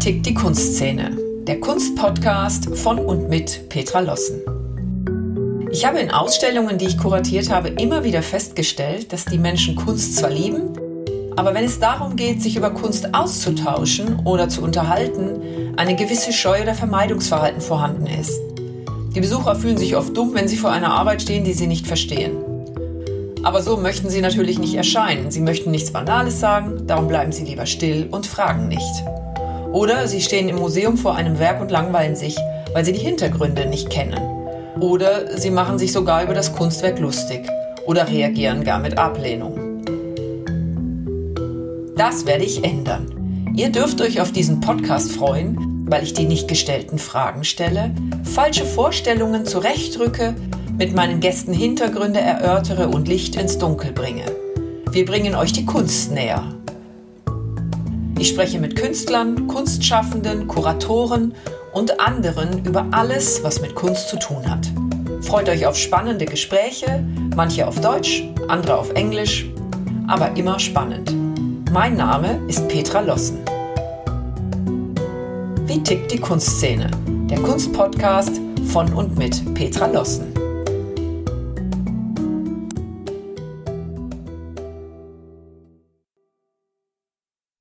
tickt die Kunstszene? Der Kunstpodcast von und mit Petra Lossen. Ich habe in Ausstellungen, die ich kuratiert habe, immer wieder festgestellt, dass die Menschen Kunst zwar lieben, aber wenn es darum geht, sich über Kunst auszutauschen oder zu unterhalten, eine gewisse Scheu oder Vermeidungsverhalten vorhanden ist. Die Besucher fühlen sich oft dumm, wenn sie vor einer Arbeit stehen, die sie nicht verstehen. Aber so möchten sie natürlich nicht erscheinen. Sie möchten nichts Banales sagen, darum bleiben sie lieber still und fragen nicht. Oder sie stehen im Museum vor einem Werk und langweilen sich, weil sie die Hintergründe nicht kennen. Oder sie machen sich sogar über das Kunstwerk lustig oder reagieren gar mit Ablehnung. Das werde ich ändern. Ihr dürft euch auf diesen Podcast freuen, weil ich die nicht gestellten Fragen stelle, falsche Vorstellungen zurechtrücke, mit meinen Gästen Hintergründe erörtere und Licht ins Dunkel bringe. Wir bringen euch die Kunst näher. Ich spreche mit Künstlern, Kunstschaffenden, Kuratoren und anderen über alles, was mit Kunst zu tun hat. Freut euch auf spannende Gespräche, manche auf Deutsch, andere auf Englisch, aber immer spannend. Mein Name ist Petra Lossen. Wie tickt die Kunstszene? Der Kunstpodcast von und mit Petra Lossen.